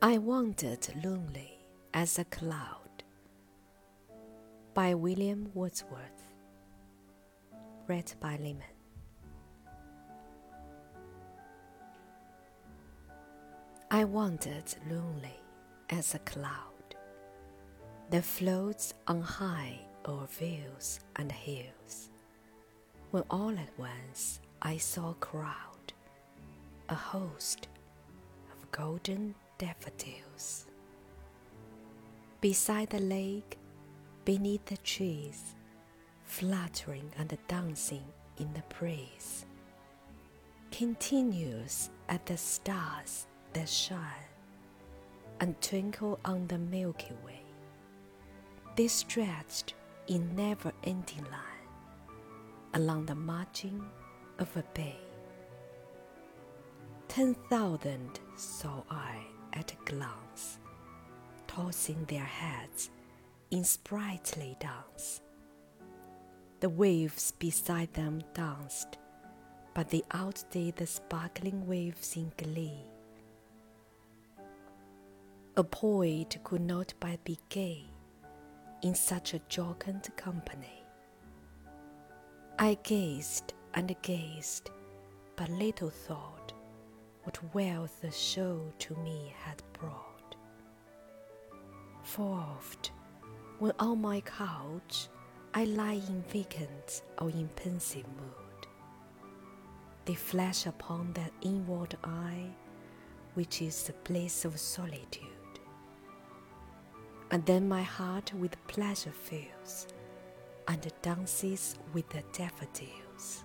I wandered lonely as a cloud by William Wordsworth. Read by Lehman. I wandered lonely as a cloud that floats on high o'er vales and hills, when all at once I saw a crowd, a host of golden daffodils. Beside the lake, beneath the trees, fluttering and dancing in the breeze, continues at the stars that shine and twinkle on the Milky Way. They stretched in never ending line along the margin of a bay. Ten thousand saw I at a glance, tossing their heads in sprightly dance. The waves beside them danced, but they outdid the sparkling waves in glee. A poet could not but be gay in such a jocund company. I gazed and gazed, but little thought what wealth the show to me had brought. For oft, when on my couch I lie in vacant or in pensive mood, they flash upon that inward eye which is the place of solitude. And then my heart with pleasure fills and dances with the daffodils.